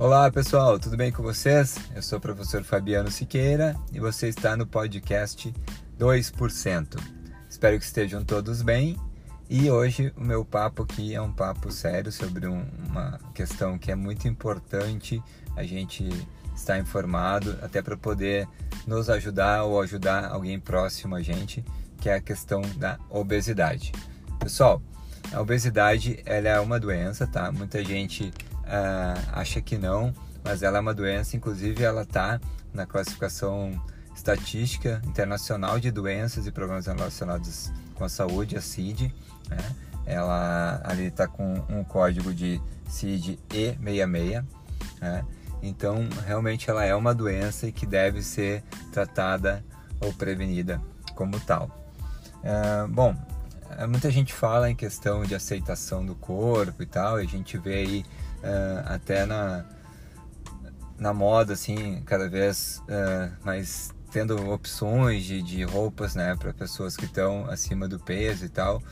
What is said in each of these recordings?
Olá pessoal, tudo bem com vocês? Eu sou o professor Fabiano Siqueira e você está no podcast 2%. Espero que estejam todos bem e hoje o meu papo aqui é um papo sério sobre um, uma questão que é muito importante a gente estar informado, até para poder nos ajudar ou ajudar alguém próximo a gente, que é a questão da obesidade. Pessoal, a obesidade ela é uma doença, tá? Muita gente uh, acha que não, mas ela é uma doença, inclusive ela está na classificação estatística internacional de doenças e problemas relacionados com a saúde, a CID. Né? Ela ali está com um código de CID E66. Né? Então, realmente ela é uma doença e que deve ser tratada ou prevenida como tal. Uh, bom, muita gente fala em questão de aceitação do corpo e tal, e a gente vê aí uh, até na, na moda, assim, cada vez uh, mais tendo opções de, de roupas, né, para pessoas que estão acima do peso e tal.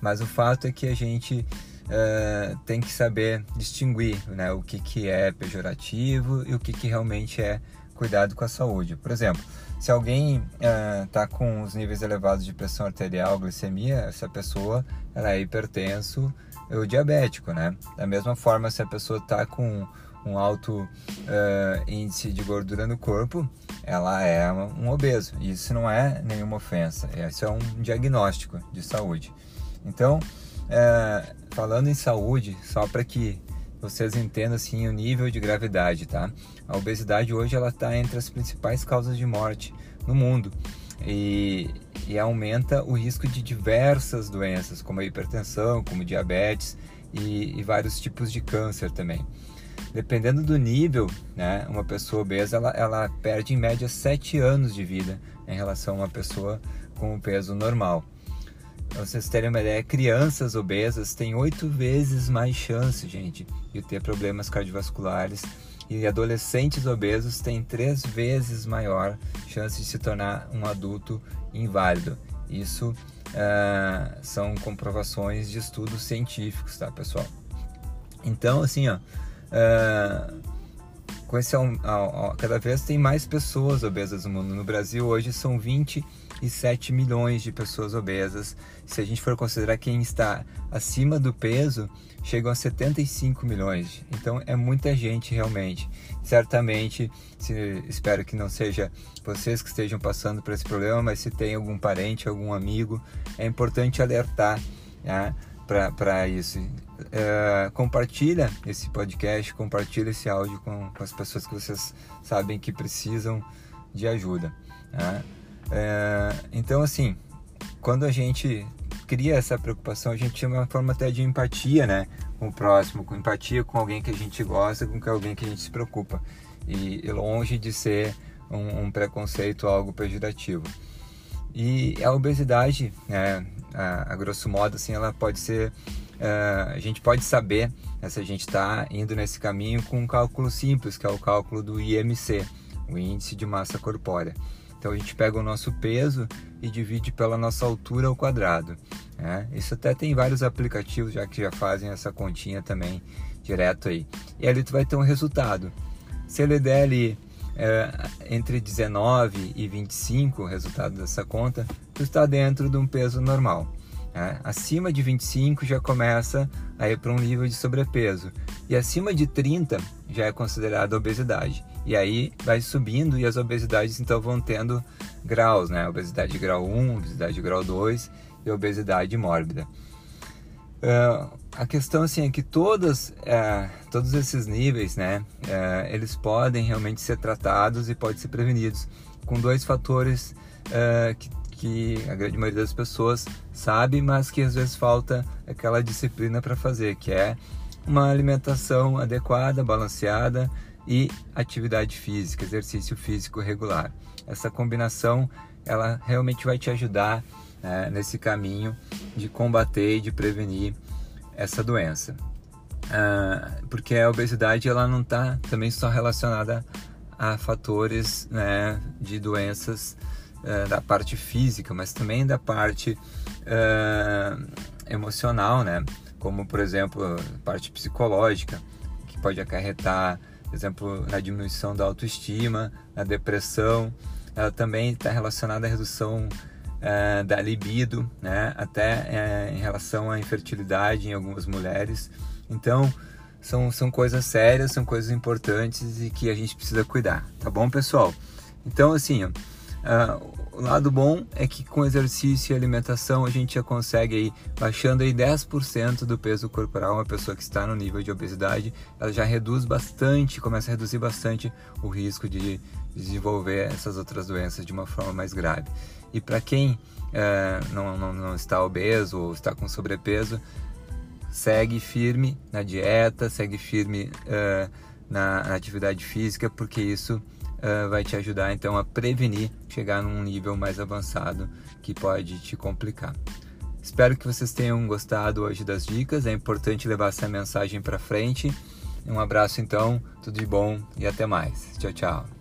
Mas o fato é que a gente uh, tem que saber distinguir, né, o que, que é pejorativo e o que, que realmente é cuidado com a saúde. Por exemplo, se alguém está uh, com os níveis elevados de pressão arterial, glicemia, essa pessoa ela é hipertenso ou diabético, né? Da mesma forma, se a pessoa está com um alto uh, índice de gordura no corpo, ela é um obeso. Isso não é nenhuma ofensa, isso é um diagnóstico de saúde. Então, uh, falando em saúde, só para que vocês entendam assim o nível de gravidade, tá? A obesidade hoje ela está entre as principais causas de morte no mundo e, e aumenta o risco de diversas doenças, como a hipertensão, como diabetes e, e vários tipos de câncer também. Dependendo do nível, né, uma pessoa obesa ela, ela perde em média 7 anos de vida em relação a uma pessoa com um peso normal. Pra vocês terem uma ideia, crianças obesas têm oito vezes mais chance, gente, de ter problemas cardiovasculares e adolescentes obesos têm três vezes maior chance de se tornar um adulto inválido. Isso uh, são comprovações de estudos científicos, tá, pessoal? Então, assim, ó, uh, com esse, cada vez tem mais pessoas obesas no mundo. No Brasil hoje são 27 milhões de pessoas obesas. Se a gente for considerar quem está acima do peso, chegam a 75 milhões. Então é muita gente realmente. Certamente, se, espero que não seja vocês que estejam passando por esse problema, mas se tem algum parente, algum amigo, é importante alertar né, para isso é, compartilha esse podcast, compartilha esse áudio com, com, as pessoas que vocês sabem que precisam de ajuda. Né? É, então, assim, quando a gente cria essa preocupação, a gente tinha uma forma até de empatia, né, com o próximo, com empatia com alguém que a gente gosta, com alguém que a gente se preocupa, e, e longe de ser um, um preconceito, algo pejorativo. E a obesidade, né, a, a grosso modo, assim, ela pode ser uh, a gente pode saber né, se a gente está indo nesse caminho com um cálculo simples, que é o cálculo do IMC, o Índice de Massa Corpórea. Então a gente pega o nosso peso e divide pela nossa altura ao quadrado. Né? Isso até tem vários aplicativos já que já fazem essa continha também direto aí. E ali tu vai ter um resultado. Se ele der ali é, entre 19 e 25, o resultado dessa conta, tu está dentro de um peso normal. Né? Acima de 25 já começa a ir para um nível de sobrepeso. E acima de 30 já é considerada obesidade. E aí vai subindo e as obesidades então vão tendo graus, né? Obesidade de grau 1, obesidade de grau 2 e obesidade mórbida. Uh, a questão assim é que todas, uh, todos esses níveis, né, uh, eles podem realmente ser tratados e podem ser prevenidos com dois fatores que que a grande maioria das pessoas sabe, mas que às vezes falta aquela disciplina para fazer, que é uma alimentação adequada, balanceada e atividade física, exercício físico regular. Essa combinação ela realmente vai te ajudar né, nesse caminho de combater e de prevenir essa doença. Ah, porque a obesidade ela não está também só relacionada a fatores né, de doenças é, da parte física, mas também da parte é, emocional, né? Como, por exemplo, parte psicológica, que pode acarretar exemplo, na diminuição da autoestima, na depressão. Ela também está relacionada à redução é, da libido, né? até é, em relação à infertilidade em algumas mulheres. Então, são, são coisas sérias, são coisas importantes e que a gente precisa cuidar, tá bom, pessoal? Então, assim, ó, o lado bom é que com exercício e alimentação a gente já consegue aí, baixando aí 10% do peso corporal, uma pessoa que está no nível de obesidade, ela já reduz bastante, começa a reduzir bastante o risco de desenvolver essas outras doenças de uma forma mais grave. E para quem uh, não, não, não está obeso ou está com sobrepeso, segue firme na dieta, segue firme uh, na, na atividade física, porque isso uh, vai te ajudar então a prevenir chegar num nível mais avançado que pode te complicar. Espero que vocês tenham gostado hoje das dicas. É importante levar essa mensagem para frente. Um abraço então, tudo de bom e até mais. Tchau, tchau.